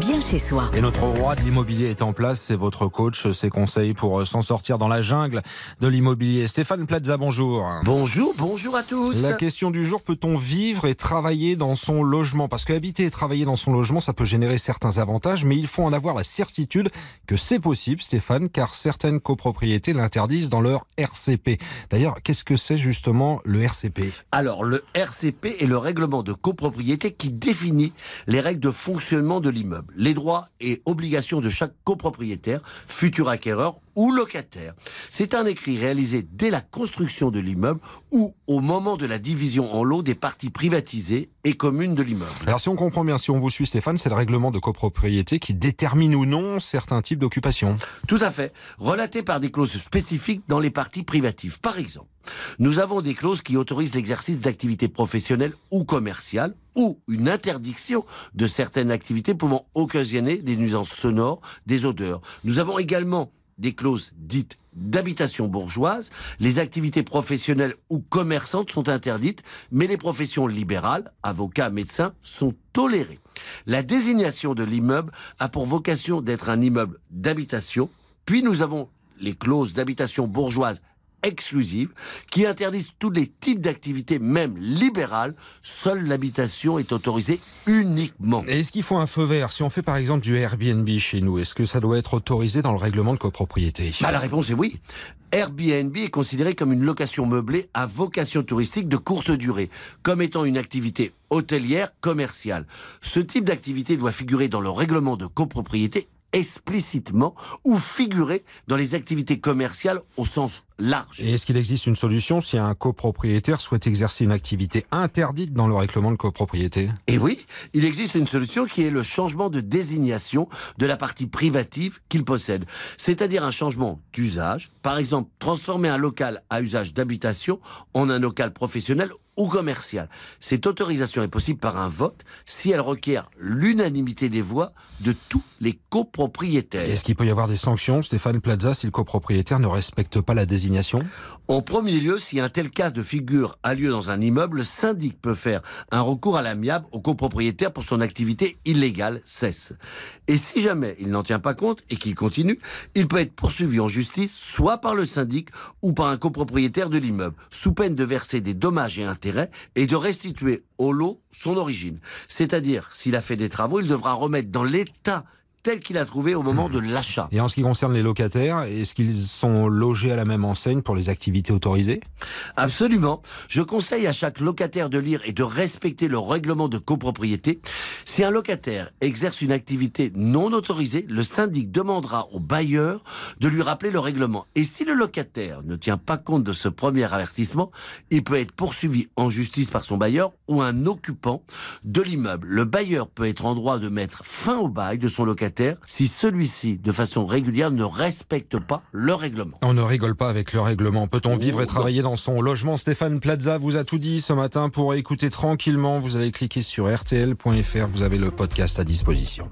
bien chez soi. Et notre roi de l'immobilier est en place, c'est votre coach, ses conseils pour euh, s'en sortir dans la jungle de l'immobilier. Stéphane Plaza, bonjour. Bonjour, bonjour à tous. La question du jour, peut-on vivre et travailler dans son logement? Parce que habiter et travailler dans son logement, ça peut générer certains avantages, mais il faut en avoir la certitude que c'est possible, Stéphane, car certaines copropriétés l'interdisent dans leur RCP. D'ailleurs, qu'est-ce que c'est justement le RCP Alors, le RCP est le règlement de copropriété qui définit les règles de fonctionnement de l'immeuble, les droits et obligations de chaque copropriétaire, futur acquéreur ou locataire. C'est un écrit réalisé dès la construction de l'immeuble ou au moment de la division en lots des parties privatisées et communes de l'immeuble. Alors si on comprend bien, si on vous suit Stéphane, c'est le règlement de copropriété qui détermine ou non certains types d'occupation. Tout à fait, relaté par des clauses spécifiques dans les parties privatives. Par exemple, nous avons des clauses qui autorisent l'exercice d'activités professionnelles ou commerciales ou une interdiction de certaines activités pouvant occasionner des nuisances sonores, des odeurs. Nous avons également des clauses dites d'habitation bourgeoise, les activités professionnelles ou commerçantes sont interdites, mais les professions libérales, avocats, médecins, sont tolérées. La désignation de l'immeuble a pour vocation d'être un immeuble d'habitation, puis nous avons les clauses d'habitation bourgeoise exclusives qui interdisent tous les types d'activités, même libérales. Seule l'habitation est autorisée uniquement. Est-ce qu'il faut un feu vert? Si on fait par exemple du Airbnb chez nous, est-ce que ça doit être autorisé dans le règlement de copropriété? Bah, La réponse est oui. Airbnb est considéré comme une location meublée à vocation touristique de courte durée, comme étant une activité hôtelière commerciale. Ce type d'activité doit figurer dans le règlement de copropriété explicitement ou figurer dans les activités commerciales au sens large. Et est-ce qu'il existe une solution si un copropriétaire souhaite exercer une activité interdite dans le règlement de copropriété? Et oui, il existe une solution qui est le changement de désignation de la partie privative qu'il possède, c'est-à-dire un changement d'usage, par exemple transformer un local à usage d'habitation en un local professionnel ou commercial. Cette autorisation est possible par un vote si elle requiert l'unanimité des voix de tous les copropriétaires. Est-ce qu'il peut y avoir des sanctions, Stéphane Plaza, si le copropriétaire ne respecte pas la désignation En premier lieu, si un tel cas de figure a lieu dans un immeuble, le syndic peut faire un recours à l'amiable au copropriétaire pour son activité illégale cesse. Et si jamais il n'en tient pas compte et qu'il continue, il peut être poursuivi en justice soit par le syndic ou par un copropriétaire de l'immeuble, sous peine de verser des dommages et intérêts et de restituer au lot son origine. C'est-à-dire, s'il a fait des travaux, il devra remettre dans l'état tel qu'il a trouvé au moment de l'achat. Et en ce qui concerne les locataires, est-ce qu'ils sont logés à la même enseigne pour les activités autorisées? Absolument. Je conseille à chaque locataire de lire et de respecter le règlement de copropriété. Si un locataire exerce une activité non autorisée, le syndic demandera au bailleur de lui rappeler le règlement. Et si le locataire ne tient pas compte de ce premier avertissement, il peut être poursuivi en justice par son bailleur ou un occupant de l'immeuble. Le bailleur peut être en droit de mettre fin au bail de son locataire si celui-ci, de façon régulière, ne respecte pas le règlement. On ne rigole pas avec le règlement. Peut-on vivre et travailler dans son logement? Stéphane Plaza vous a tout dit ce matin pour écouter tranquillement. Vous allez cliquer sur rtl.fr. Vous avez le podcast à disposition.